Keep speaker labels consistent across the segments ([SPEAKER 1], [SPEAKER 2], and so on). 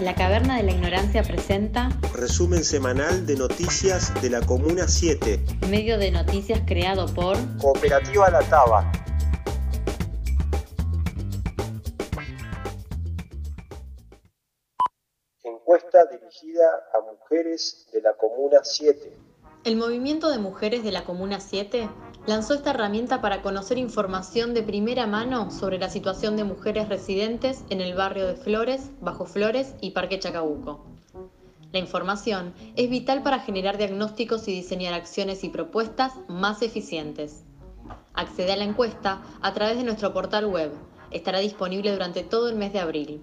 [SPEAKER 1] La Caverna de la Ignorancia presenta
[SPEAKER 2] Resumen semanal de noticias de la Comuna 7.
[SPEAKER 1] Medio de noticias creado por
[SPEAKER 2] Cooperativa La Taba. Encuesta dirigida a mujeres de la Comuna 7.
[SPEAKER 1] El movimiento de mujeres de la Comuna 7 lanzó esta herramienta para conocer información de primera mano sobre la situación de mujeres residentes en el barrio de Flores, Bajo Flores y Parque Chacabuco. La información es vital para generar diagnósticos y diseñar acciones y propuestas más eficientes. Accede a la encuesta a través de nuestro portal web. Estará disponible durante todo el mes de abril.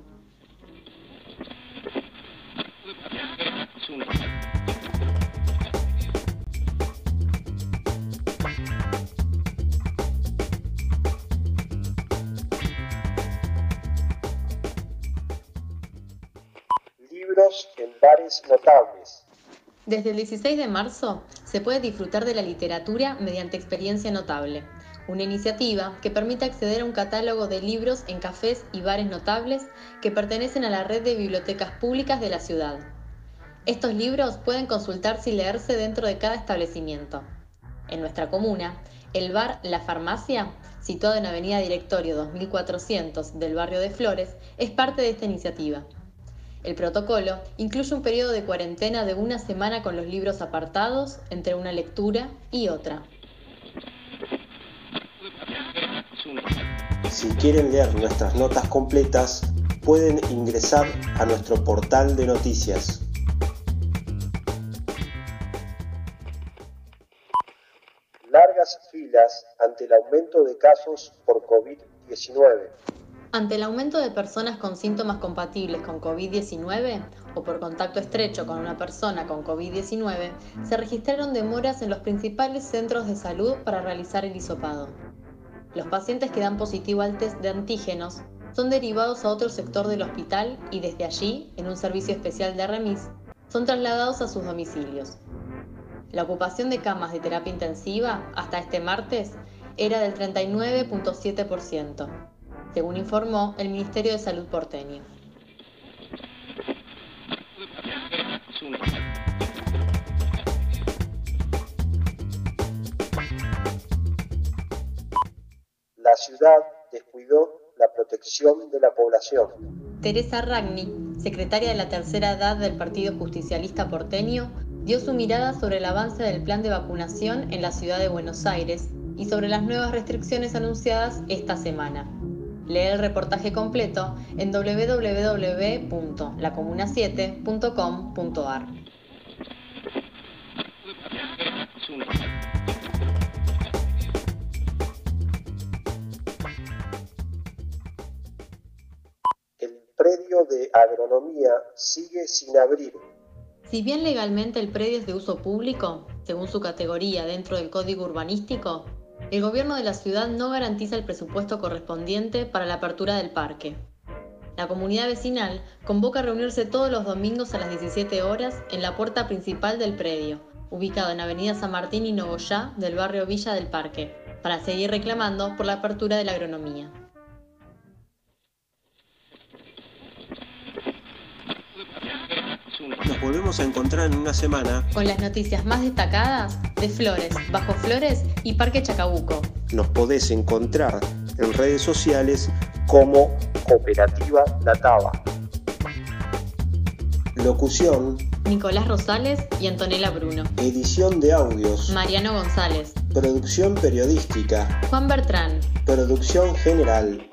[SPEAKER 2] Libros en bares notables.
[SPEAKER 1] Desde el 16 de marzo se puede disfrutar de la literatura mediante experiencia notable, una iniciativa que permite acceder a un catálogo de libros en cafés y bares notables que pertenecen a la red de bibliotecas públicas de la ciudad. Estos libros pueden consultarse y leerse dentro de cada establecimiento. En nuestra comuna, el bar La Farmacia, situado en Avenida Directorio 2400 del barrio de Flores, es parte de esta iniciativa. El protocolo incluye un periodo de cuarentena de una semana con los libros apartados entre una lectura y otra.
[SPEAKER 2] Si quieren leer nuestras notas completas, pueden ingresar a nuestro portal de noticias. Largas filas ante el aumento de casos por COVID-19.
[SPEAKER 1] Ante el aumento de personas con síntomas compatibles con COVID-19 o por contacto estrecho con una persona con COVID-19, se registraron demoras en los principales centros de salud para realizar el hisopado. Los pacientes que dan positivo al test de antígenos son derivados a otro sector del hospital y desde allí, en un servicio especial de remis, son trasladados a sus domicilios. La ocupación de camas de terapia intensiva hasta este martes era del 39.7% según informó el Ministerio de Salud porteño.
[SPEAKER 2] La ciudad descuidó la protección de la población.
[SPEAKER 1] Teresa Ragni, secretaria de la tercera edad del Partido Justicialista porteño, dio su mirada sobre el avance del plan de vacunación en la ciudad de Buenos Aires y sobre las nuevas restricciones anunciadas esta semana. Lee el reportaje completo en www.lacomuna7.com.ar.
[SPEAKER 2] El predio de agronomía sigue sin abrir.
[SPEAKER 1] Si bien legalmente el predio es de uso público, según su categoría dentro del código urbanístico, el gobierno de la ciudad no garantiza el presupuesto correspondiente para la apertura del parque. La comunidad vecinal convoca a reunirse todos los domingos a las 17 horas en la puerta principal del predio, ubicado en Avenida San Martín y Nogoyá del barrio Villa del Parque, para seguir reclamando por la apertura de la agronomía.
[SPEAKER 2] Nos volvemos a encontrar en una semana
[SPEAKER 1] con las noticias más destacadas de Flores, Bajo Flores y Parque Chacabuco.
[SPEAKER 2] Nos podés encontrar en redes sociales como Cooperativa La Taba. Locución
[SPEAKER 1] Nicolás Rosales y Antonella Bruno.
[SPEAKER 2] Edición de audios
[SPEAKER 1] Mariano González.
[SPEAKER 2] Producción periodística
[SPEAKER 1] Juan Bertrán.
[SPEAKER 2] Producción general